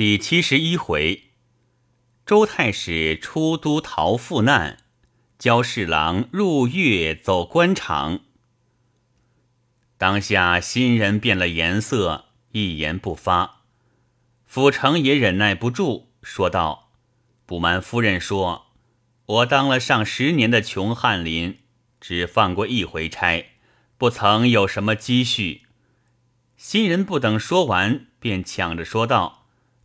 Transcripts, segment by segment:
第七十一回，周太史出都逃赴难，焦侍郎入狱走官场。当下新人变了颜色，一言不发。府城也忍耐不住，说道：“不瞒夫人说，我当了上十年的穷翰林，只放过一回差，不曾有什么积蓄。”新人不等说完，便抢着说道。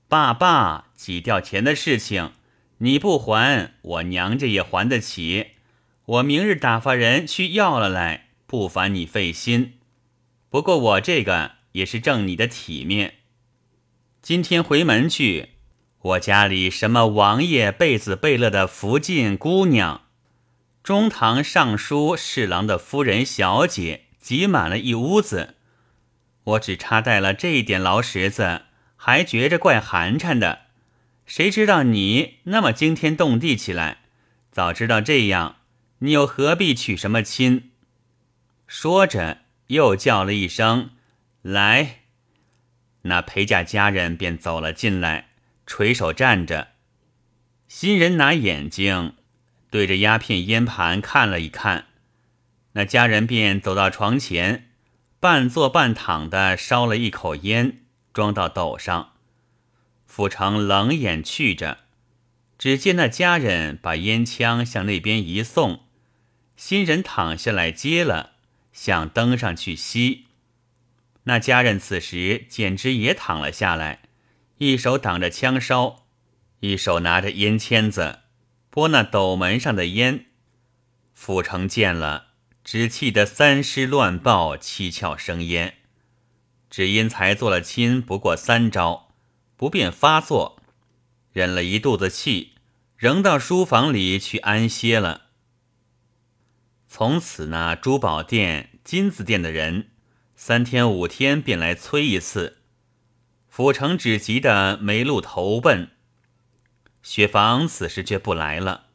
爸爸，挤掉钱的事情，你不还，我娘家也还得起。我明日打发人去要了来，不烦你费心。不过我这个也是挣你的体面。今天回门去，我家里什么王爷贝子贝勒的福晋姑娘，中堂尚书侍郎的夫人小姐，挤满了一屋子。我只插带了这一点劳什子。还觉着怪寒碜的，谁知道你那么惊天动地起来？早知道这样，你又何必娶什么亲？说着，又叫了一声“来”，那陪嫁家人便走了进来，垂手站着。新人拿眼睛对着鸦片烟盘看了一看，那家人便走到床前，半坐半躺的烧了一口烟。装到斗上，傅成冷眼去着，只见那家人把烟枪向那边一送，新人躺下来接了，想登上去吸。那家人此时简直也躺了下来，一手挡着枪梢，一手拿着烟签子拨那斗门上的烟。傅成见了，只气得三尸乱爆，七窍生烟。只因才做了亲不过三招，不便发作，忍了一肚子气，仍到书房里去安歇了。从此呢珠宝店、金子店的人，三天五天便来催一次。府城只急得没路投奔，雪房此时却不来了，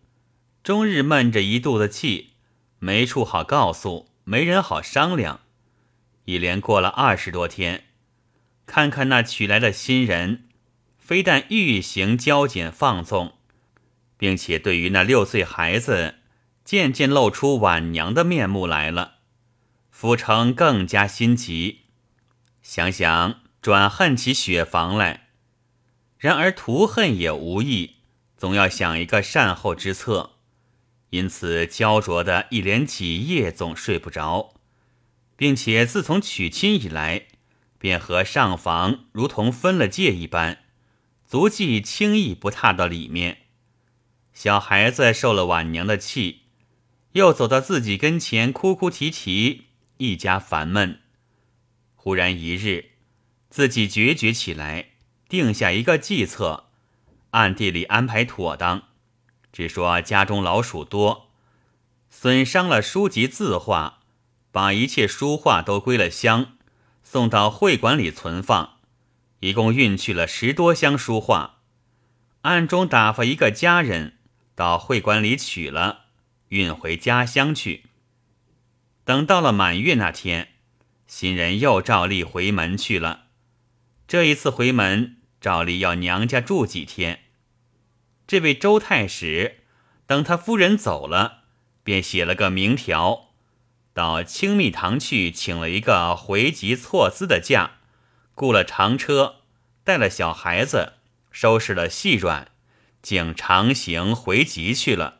终日闷着一肚子气，没处好告诉，没人好商量。一连过了二十多天，看看那娶来的新人，非但欲行交简放纵，并且对于那六岁孩子，渐渐露出晚娘的面目来了。府城更加心急，想想转恨起雪房来。然而图恨也无益，总要想一个善后之策，因此焦灼的一连几夜总睡不着。并且自从娶亲以来，便和上房如同分了界一般，足迹轻易不踏到里面。小孩子受了晚娘的气，又走到自己跟前哭哭啼啼，一家烦闷。忽然一日，自己决绝起来，定下一个计策，暗地里安排妥当，只说家中老鼠多，损伤了书籍字画。把一切书画都归了箱，送到会馆里存放，一共运去了十多箱书画。暗中打发一个家人到会馆里取了，运回家乡去。等到了满月那天，新人又照例回门去了。这一次回门，照例要娘家住几天。这位周太史，等他夫人走了，便写了个名条。到清密堂去，请了一个回籍措资的假，雇了长车，带了小孩子，收拾了细软，竟长行回籍去了，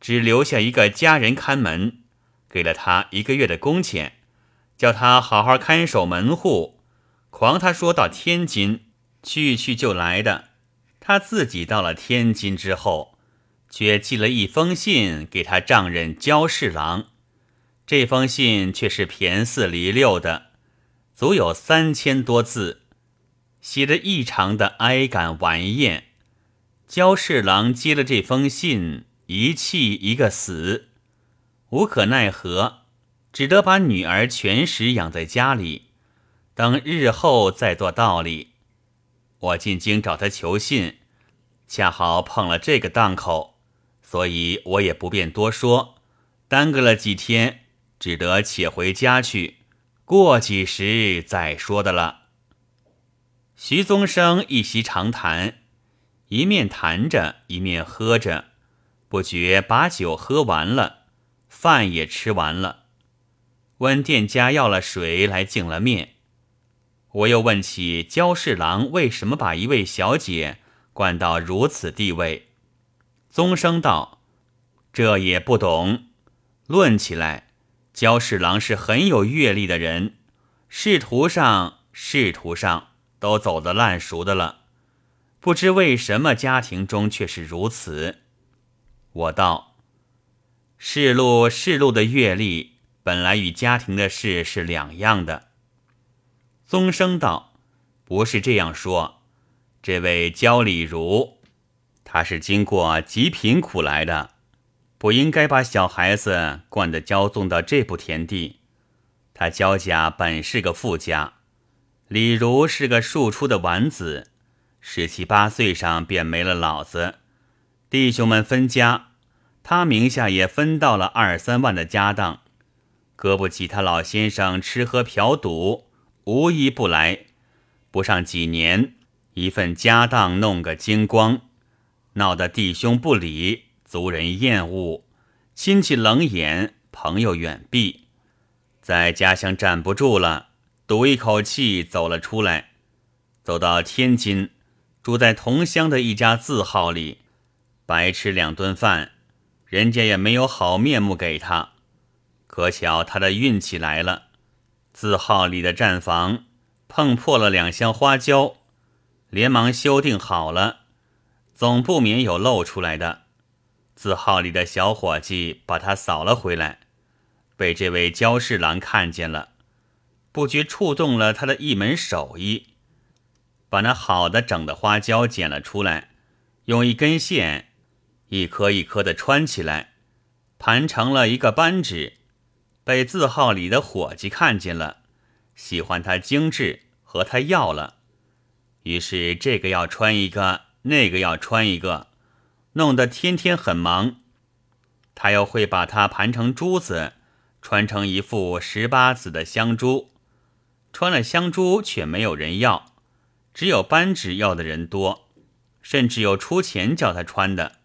只留下一个家人看门，给了他一个月的工钱，叫他好好看守门户。狂他说到天津去去就来的，他自己到了天津之后，却寄了一封信给他丈人焦侍郎。这封信却是骈四离六的，足有三千多字，写得异常的哀感顽艳。焦侍郎接了这封信，一气一个死，无可奈何，只得把女儿全时养在家里，等日后再做道理。我进京找他求信，恰好碰了这个档口，所以我也不便多说，耽搁了几天。只得且回家去，过几时再说的了。徐宗生一席长谈，一面谈着，一面喝着，不觉把酒喝完了，饭也吃完了。问店家要了水来敬了面。我又问起焦侍郎为什么把一位小姐灌到如此地位。宗生道：“这也不懂。论起来，焦侍郎是很有阅历的人，仕途上仕途上都走得烂熟的了。不知为什么家庭中却是如此。”我道：“仕路仕路的阅历，本来与家庭的事是两样的。”宗生道：“不是这样说，这位焦礼如。”他是经过极贫苦来的，不应该把小孩子惯得骄纵到这步田地。他焦家本是个富家，李如是个庶出的丸子，十七八岁上便没了老子。弟兄们分家，他名下也分到了二三万的家当，搁不起他老先生吃喝嫖赌，无一不来。不上几年，一份家当弄个精光。闹得弟兄不理，族人厌恶，亲戚冷眼，朋友远避，在家乡站不住了，赌一口气走了出来，走到天津，住在同乡的一家字号里，白吃两顿饭，人家也没有好面目给他。可巧他的运气来了，字号里的站房碰破了两箱花椒，连忙修订好了。总不免有露出来的，字号里的小伙计把他扫了回来，被这位焦侍郎看见了，不觉触动了他的一门手艺，把那好的整的花椒捡了出来，用一根线一颗一颗的穿起来，盘成了一个扳指，被字号里的伙计看见了，喜欢他精致，和他要了，于是这个要穿一个。那个要穿一个，弄得天天很忙。他又会把它盘成珠子，穿成一副十八子的香珠。穿了香珠却没有人要，只有扳指要的人多，甚至有出钱叫他穿的。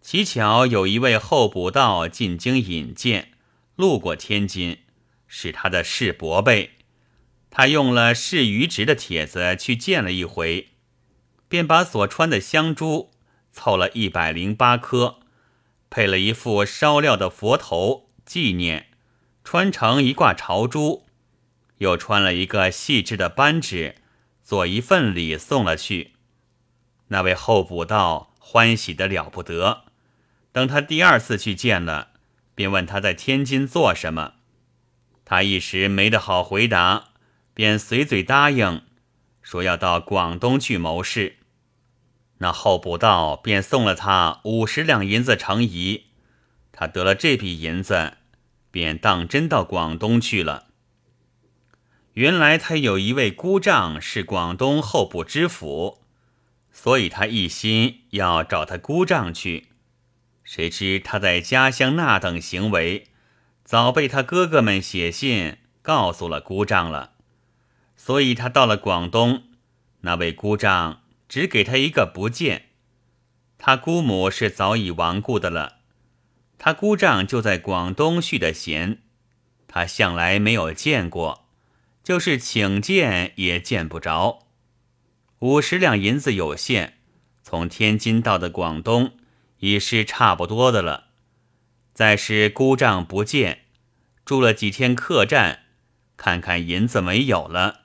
乞巧有一位候补道进京引荐，路过天津，是他的世伯辈。他用了世余职的帖子去见了一回。便把所穿的香珠凑了一百零八颗，配了一副烧料的佛头纪念，穿成一挂朝珠，又穿了一个细致的扳指，做一份礼送了去。那位候补道欢喜的了不得。等他第二次去见了，便问他在天津做什么，他一时没得好回答，便随嘴答应，说要到广东去谋事。那候补道便送了他五十两银子成仪，他得了这笔银子，便当真到广东去了。原来他有一位姑丈是广东候补知府，所以他一心要找他姑丈去。谁知他在家乡那等行为，早被他哥哥们写信告诉了姑丈了，所以他到了广东，那位姑丈。只给他一个不见，他姑母是早已亡故的了，他姑丈就在广东续的弦，他向来没有见过，就是请见也见不着。五十两银子有限，从天津到的广东已是差不多的了。再是姑丈不见，住了几天客栈，看看银子没有了，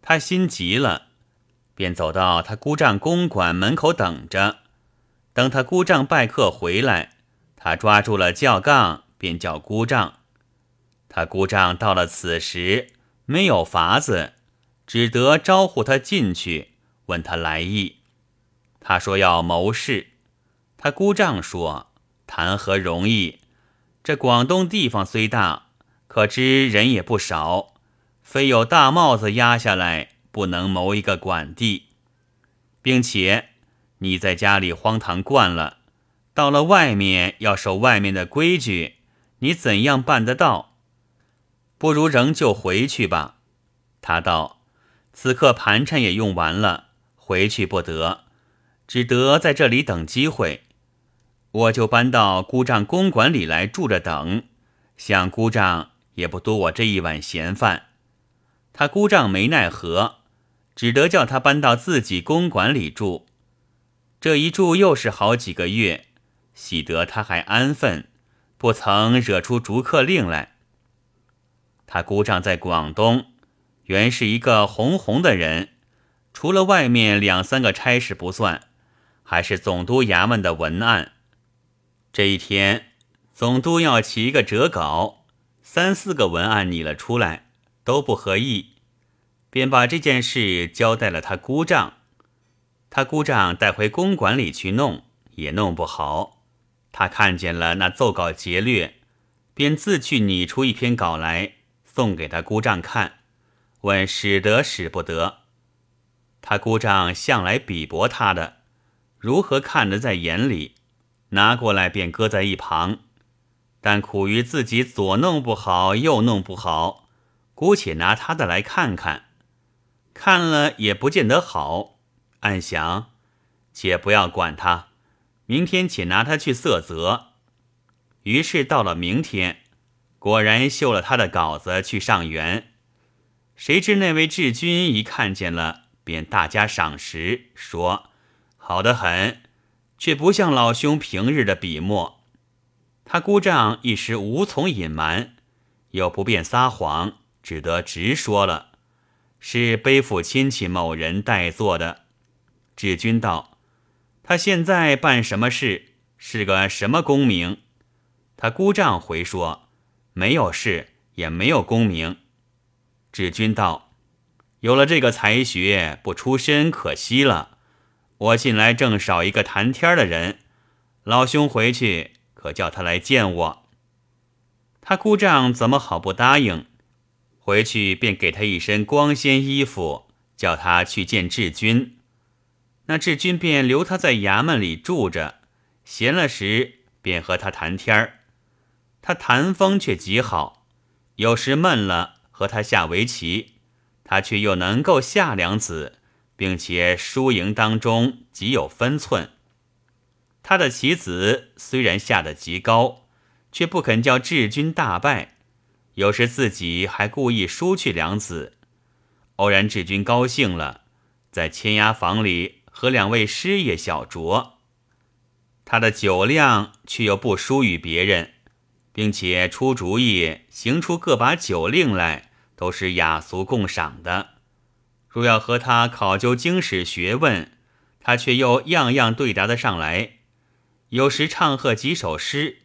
他心急了。便走到他姑丈公馆门口等着，等他姑丈拜客回来，他抓住了轿杠，便叫姑丈。他姑丈到了此时没有法子，只得招呼他进去，问他来意。他说要谋事。他姑丈说：“谈何容易？这广东地方虽大，可知人也不少，非有大帽子压下来。”不能谋一个管地，并且你在家里荒唐惯了，到了外面要守外面的规矩，你怎样办得到？不如仍旧回去吧。他道：“此刻盘缠也用完了，回去不得，只得在这里等机会。我就搬到姑丈公馆里来住着等，想姑丈也不多我这一碗闲饭。他姑丈没奈何，只得叫他搬到自己公馆里住。这一住又是好几个月，喜得他还安分，不曾惹出逐客令来。他姑丈在广东，原是一个红红的人，除了外面两三个差事不算，还是总督衙门的文案。这一天，总督要起一个折稿，三四个文案拟了出来，都不合意，便把这件事交代了他姑丈。他姑丈带回公馆里去弄，也弄不好。他看见了那奏稿劫掠，便自去拟出一篇稿来，送给他姑丈看，问使得使不得。他姑丈向来鄙薄他的，如何看得在眼里？拿过来便搁在一旁，但苦于自己左弄不好，右弄不好，姑且拿他的来看看，看了也不见得好。暗想，且不要管他，明天且拿他去色泽。于是到了明天，果然绣了他的稿子去上元。谁知那位治军一看见了，便大加赏识，说好得很。却不像老兄平日的笔墨，他姑丈一时无从隐瞒，又不便撒谎，只得直说了，是背负亲戚某人代做的。志军道：“他现在办什么事？是个什么功名？”他姑丈回说：“没有事，也没有功名。”志军道：“有了这个才学，不出身可惜了。”我近来正少一个谈天的人，老兄回去可叫他来见我。他姑丈怎么好不答应？回去便给他一身光鲜衣服，叫他去见志军。那志军便留他在衙门里住着，闲了时便和他谈天儿。他谈风却极好，有时闷了和他下围棋，他却又能够下两子。并且输赢当中极有分寸。他的棋子虽然下得极高，却不肯叫智军大败，有时自己还故意输去两子。偶然志军高兴了，在千押房里和两位师爷小酌。他的酒量却又不输于别人，并且出主意行出各把酒令来，都是雅俗共赏的。若要和他考究经史学问，他却又样样对答得上来。有时唱和几首诗，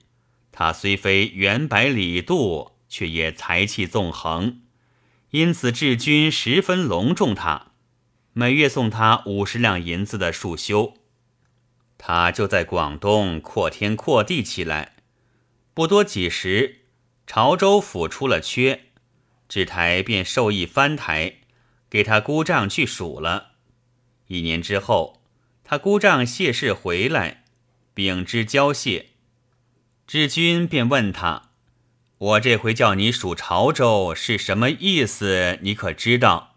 他虽非元白李杜，却也才气纵横。因此治军十分隆重他，每月送他五十两银子的束修。他就在广东扩天扩地起来。不多几时，潮州府出了缺，制台便授意翻台。给他姑丈去数了，一年之后，他姑丈谢世回来，禀知交谢，志军便问他：“我这回叫你数潮州是什么意思？你可知道？”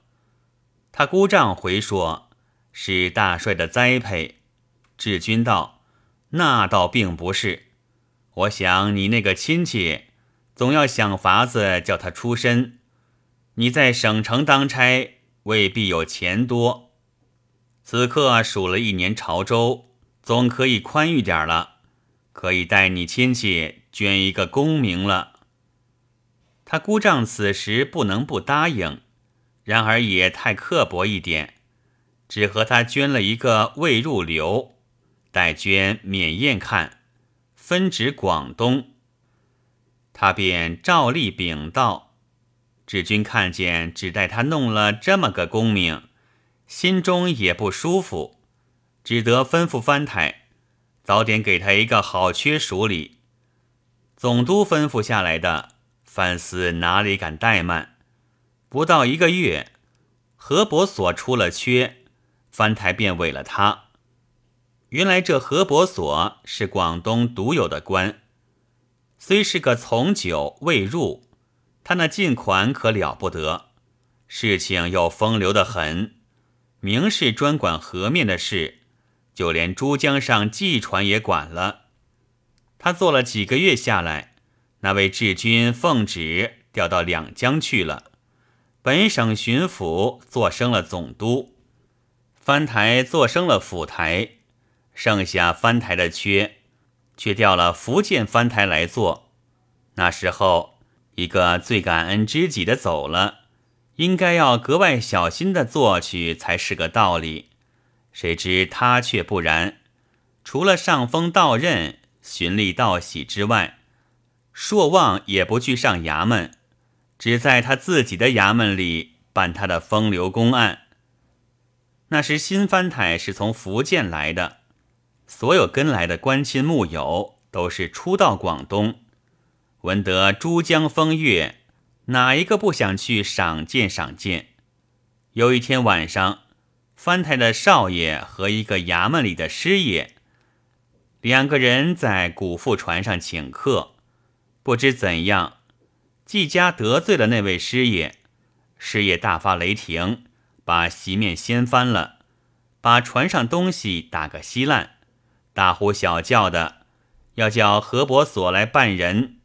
他姑丈回说：“是大帅的栽培。”志君道：“那倒并不是，我想你那个亲戚，总要想法子叫他出身。你在省城当差。”未必有钱多，此刻数了一年潮州，总可以宽裕点了，可以带你亲戚捐一个功名了。他姑丈此时不能不答应，然而也太刻薄一点，只和他捐了一个未入流，待捐免验看，分指广东。他便照例禀道。志军看见只待他弄了这么个功名，心中也不舒服，只得吩咐藩台早点给他一个好缺署理。总督吩咐下来的，范司哪里敢怠慢？不到一个月，何伯所出了缺，藩台便委了他。原来这何伯所是广东独有的官，虽是个从九未入。他那进款可了不得，事情又风流得很，明是专管河面的事，就连珠江上济船也管了。他做了几个月下来，那位治军奉旨调到两江去了，本省巡抚做升了总督，藩台做升了府台，剩下藩台的缺，却调了福建藩台来做。那时候。一个最感恩知己的走了，应该要格外小心的做去才是个道理。谁知他却不然，除了上峰到任、循吏道喜之外，朔望也不去上衙门，只在他自己的衙门里办他的风流公案。那时新藩台是从福建来的，所有跟来的官亲睦友都是初到广东。闻得珠江风月，哪一个不想去赏见赏见？有一天晚上，藩台的少爷和一个衙门里的师爷，两个人在古富船上请客，不知怎样，季家得罪了那位师爷，师爷大发雷霆，把席面掀翻了，把船上东西打个稀烂，大呼小叫的，要叫何伯所来办人。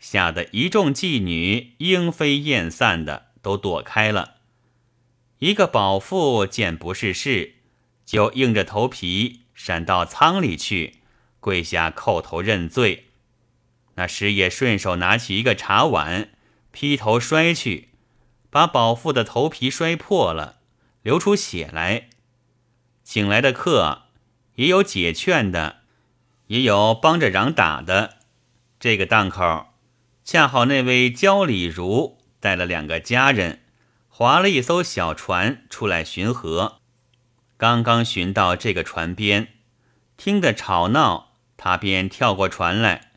吓得一众妓女莺飞燕散的都躲开了。一个保妇见不是事，就硬着头皮闪到舱里去，跪下叩头认罪。那师爷顺手拿起一个茶碗，劈头摔去，把保妇的头皮摔破了，流出血来。请来的客也有解劝的，也有帮着嚷打的。这个档口。恰好那位焦礼如带了两个家人，划了一艘小船出来巡河。刚刚巡到这个船边，听得吵闹，他便跳过船来。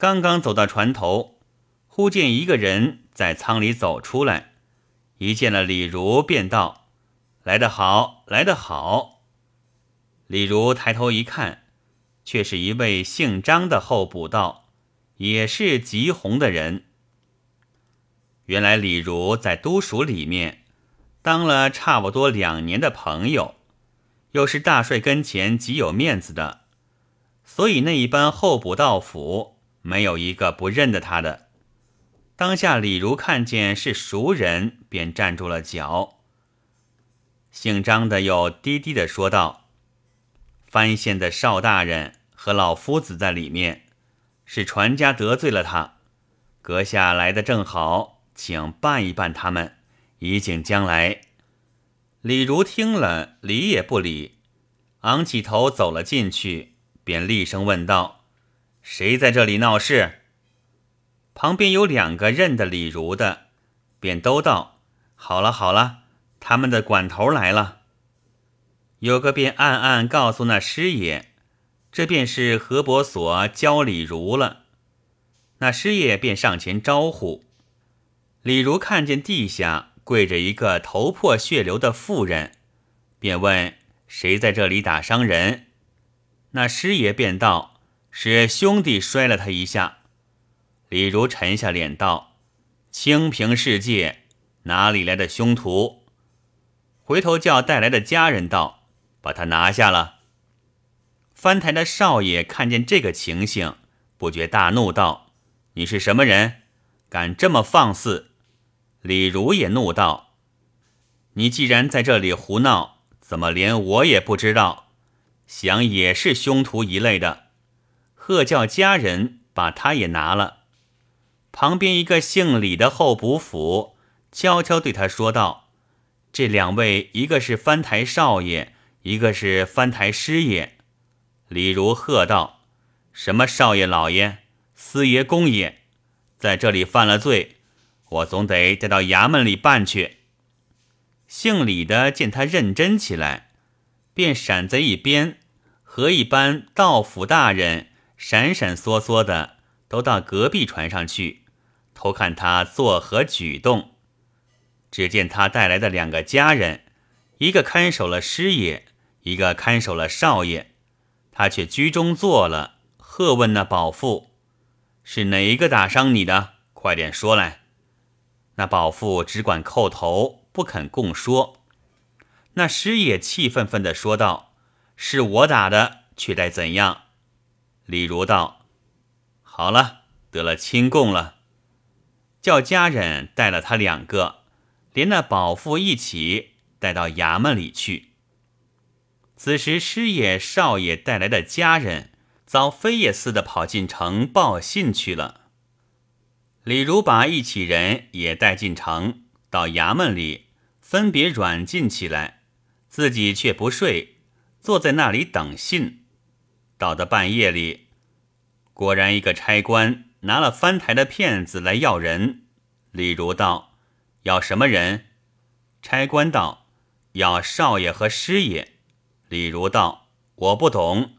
刚刚走到船头，忽见一个人在舱里走出来，一见了李如，便道：“来得好，来得好。”李如抬头一看，却是一位姓张的候补道。也是极红的人。原来李儒在都署里面当了差不多两年的朋友，又是大帅跟前极有面子的，所以那一班候补到府没有一个不认得他的。当下李儒看见是熟人，便站住了脚。姓张的又低低的说道：“藩县的邵大人和老夫子在里面。”是船家得罪了他，阁下来的正好，请办一办他们，以警将来。李如听了，理也不理，昂起头走了进去，便厉声问道：“谁在这里闹事？”旁边有两个认得李如的，便都道：“好了好了，他们的管头来了。”有个便暗暗告诉那师爷。这便是何伯所教李儒了。那师爷便上前招呼。李儒看见地下跪着一个头破血流的妇人，便问谁在这里打伤人。那师爷便道：“是兄弟摔了他一下。”李儒沉下脸道：“清平世界哪里来的凶徒？”回头叫带来的家人道：“把他拿下了。”翻台的少爷看见这个情形，不觉大怒，道：“你是什么人，敢这么放肆？”李儒也怒道：“你既然在这里胡闹，怎么连我也不知道？想也是凶徒一类的。”喝叫家人把他也拿了。旁边一个姓李的候补府悄悄对他说道：“这两位，一个是翻台少爷，一个是翻台师爷。”李如喝道：“什么少爷老爷，司爷公爷，在这里犯了罪，我总得带到衙门里办去。”姓李的见他认真起来，便闪在一边，和一般道府大人闪闪缩缩的都到隔壁船上去，偷看他作何举动。只见他带来的两个家人，一个看守了师爷，一个看守了少爷。他却居中坐了，喝问那保妇：“是哪一个打伤你的？快点说来。”那保父只管叩头，不肯供说。那师爷气愤愤地说道：“是我打的，却待怎样？”李儒道：“好了，得了亲供了，叫家人带了他两个，连那保父一起带到衙门里去。”此时师爷、少爷带来的家人，遭飞也似的跑进城报信去了。李儒把一起人也带进城，到衙门里分别软禁起来，自己却不睡，坐在那里等信。到的半夜里，果然一个差官拿了翻台的片子来要人。李儒道：“要什么人？”差官道：“要少爷和师爷。”李儒道：“我不懂，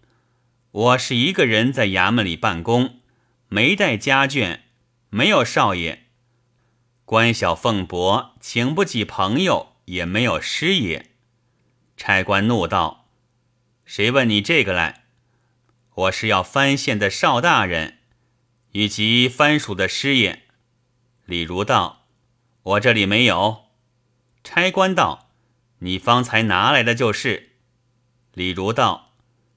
我是一个人在衙门里办公，没带家眷。”没有少爷，官小俸薄，请不起朋友，也没有师爷。差官怒道：“谁问你这个来？我是要藩县的邵大人，以及藩属的师爷。”李儒道：“我这里没有。”差官道：“你方才拿来的就是。”李儒道：“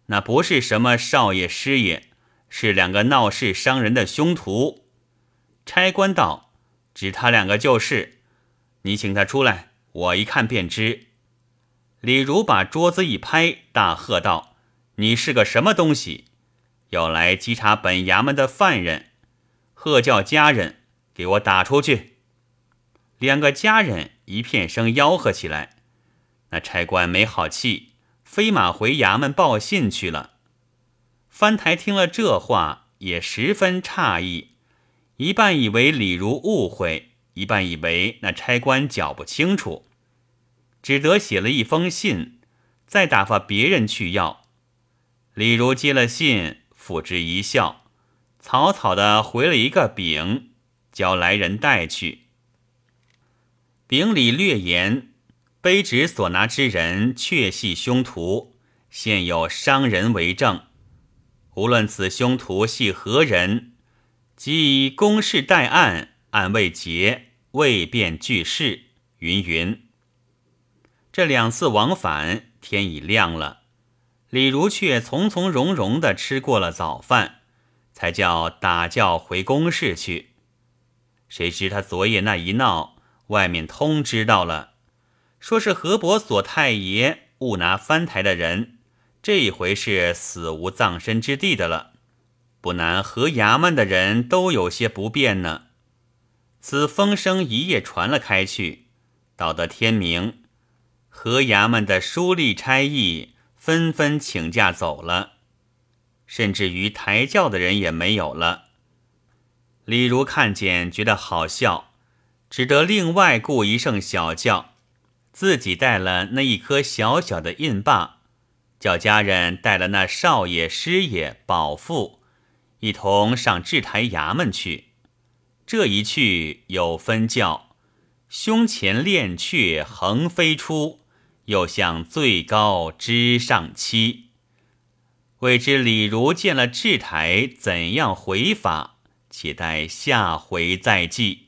那不是什么少爷师爷，是两个闹事伤人的凶徒。”差官道：“指他两个就是，你请他出来，我一看便知。”李儒把桌子一拍，大喝道：“你是个什么东西？要来稽查本衙门的犯人？喝叫家人给我打出去！”两个家人一片声吆喝起来。那差官没好气，飞马回衙门报信去了。翻台听了这话，也十分诧异。一半以为李儒误会，一半以为那差官搅不清楚，只得写了一封信，再打发别人去要。李儒接了信，付之一笑，草草的回了一个禀，叫来人带去。禀里略言，卑职所拿之人确系凶徒，现有伤人为证，无论此凶徒系何人。即以公事待案，案未结，未便具事。云云。这两次往返，天已亮了。李如却从从容容的吃过了早饭，才叫打轿回公事去。谁知他昨夜那一闹，外面通知到了，说是何伯所太爷误拿翻台的人，这一回是死无葬身之地的了。不难，河衙门的人都有些不便呢。此风声一夜传了开去，到得天明，河衙门的书吏差役纷纷请假走了，甚至于抬轿的人也没有了。李如看见，觉得好笑，只得另外雇一乘小轿，自己带了那一颗小小的印罢，叫家人带了那少爷、师爷、保父。一同上制台衙门去，这一去有分教，胸前练雀横飞出，又向最高之上期。未知李儒见了制台怎样回法，且待下回再记。